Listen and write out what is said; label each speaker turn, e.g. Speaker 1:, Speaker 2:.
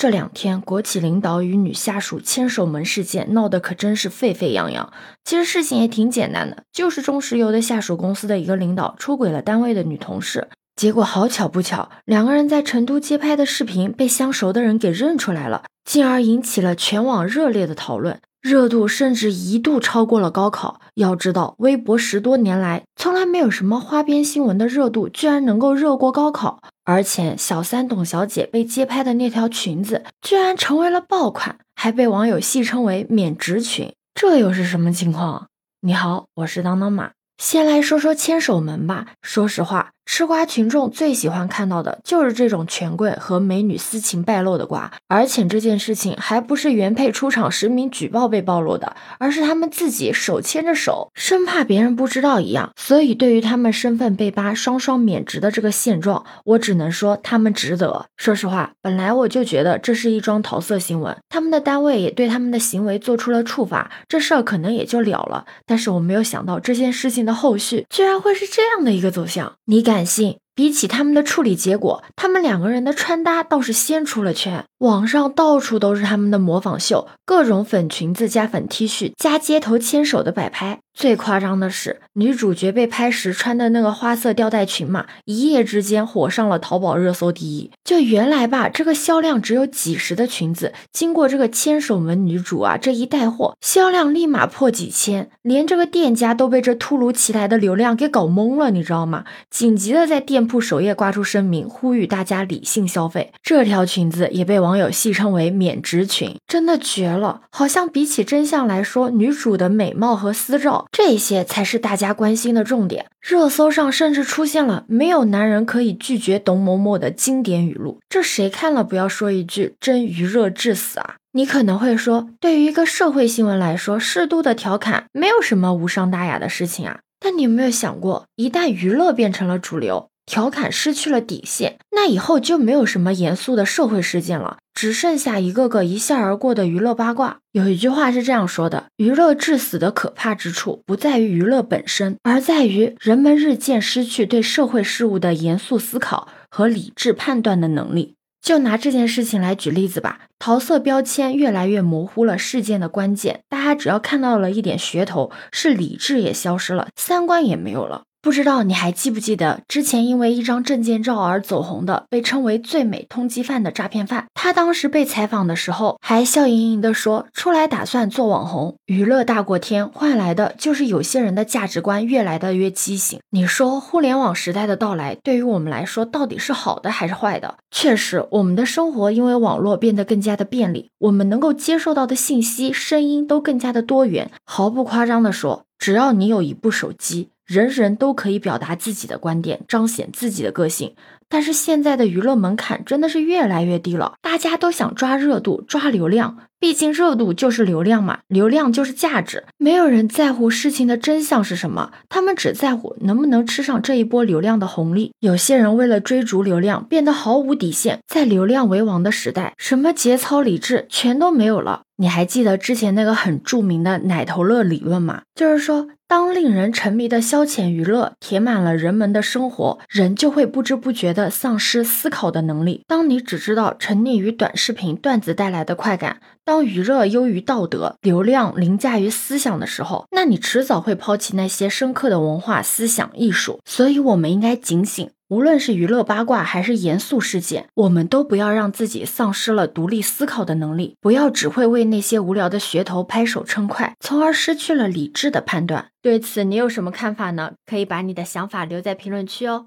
Speaker 1: 这两天，国企领导与女下属牵手门事件闹得可真是沸沸扬扬。其实事情也挺简单的，就是中石油的下属公司的一个领导出轨了单位的女同事。结果好巧不巧，两个人在成都街拍的视频被相熟的人给认出来了，进而引起了全网热烈的讨论。热度甚至一度超过了高考。要知道，微博十多年来从来没有什么花边新闻的热度，居然能够热过高考。而且，小三董小姐被街拍的那条裙子，居然成为了爆款，还被网友戏称为“免职裙”。这又是什么情况？你好，我是当当马。先来说说牵手门吧。说实话。吃瓜群众最喜欢看到的就是这种权贵和美女私情败露的瓜，而且这件事情还不是原配出场实名举报被暴露的，而是他们自己手牵着手，生怕别人不知道一样。所以对于他们身份被扒、双双免职的这个现状，我只能说他们值得。说实话，本来我就觉得这是一桩桃色新闻，他们的单位也对他们的行为做出了处罚，这事儿可能也就了了。但是我没有想到这件事情的后续居然会是这样的一个走向，你敢？性，比起他们的处理结果，他们两个人的穿搭倒是先出了圈。网上到处都是他们的模仿秀，各种粉裙子加粉 T 恤加街头牵手的摆拍。最夸张的是，女主角被拍时穿的那个花色吊带裙嘛，一夜之间火上了淘宝热搜第一。就原来吧，这个销量只有几十的裙子，经过这个牵手门女主啊这一带货，销量立马破几千，连这个店家都被这突如其来的流量给搞懵了，你知道吗？紧急的在店铺首页挂出声明，呼吁大家理性消费。这条裙子也被。网友戏称为“免职裙”，真的绝了！好像比起真相来说，女主的美貌和私照，这些才是大家关心的重点。热搜上甚至出现了“没有男人可以拒绝董某某”的经典语录，这谁看了不要说一句“真余热致死啊”？你可能会说，对于一个社会新闻来说，适度的调侃没有什么无伤大雅的事情啊。但你有没有想过，一旦娱乐变成了主流？调侃失去了底线，那以后就没有什么严肃的社会事件了，只剩下一个个一笑而过的娱乐八卦。有一句话是这样说的：娱乐致死的可怕之处，不在于娱乐本身，而在于人们日渐失去对社会事物的严肃思考和理智判断的能力。就拿这件事情来举例子吧，桃色标签越来越模糊了事件的关键，大家只要看到了一点噱头，是理智也消失了，三观也没有了。不知道你还记不记得之前因为一张证件照而走红的，被称为“最美通缉犯”的诈骗犯？他当时被采访的时候还笑盈盈地说：“出来打算做网红，娱乐大过天，换来的就是有些人的价值观越来的越畸形。”你说，互联网时代的到来对于我们来说到底是好的还是坏的？确实，我们的生活因为网络变得更加的便利，我们能够接受到的信息、声音都更加的多元。毫不夸张地说，只要你有一部手机。人人都可以表达自己的观点，彰显自己的个性。但是现在的娱乐门槛真的是越来越低了，大家都想抓热度、抓流量，毕竟热度就是流量嘛，流量就是价值。没有人在乎事情的真相是什么，他们只在乎能不能吃上这一波流量的红利。有些人为了追逐流量，变得毫无底线，在流量为王的时代，什么节操、理智全都没有了。你还记得之前那个很著名的奶头乐理论吗？就是说。当令人沉迷的消遣娱乐填满了人们的生活，人就会不知不觉的丧失思考的能力。当你只知道沉溺于短视频段子带来的快感，当娱乐优于道德，流量凌驾于思想的时候，那你迟早会抛弃那些深刻的文化、思想、艺术。所以，我们应该警醒。无论是娱乐八卦还是严肃事件，我们都不要让自己丧失了独立思考的能力，不要只会为那些无聊的噱头拍手称快，从而失去了理智的判断。对此，你有什么看法呢？可以把你的想法留在评论区哦。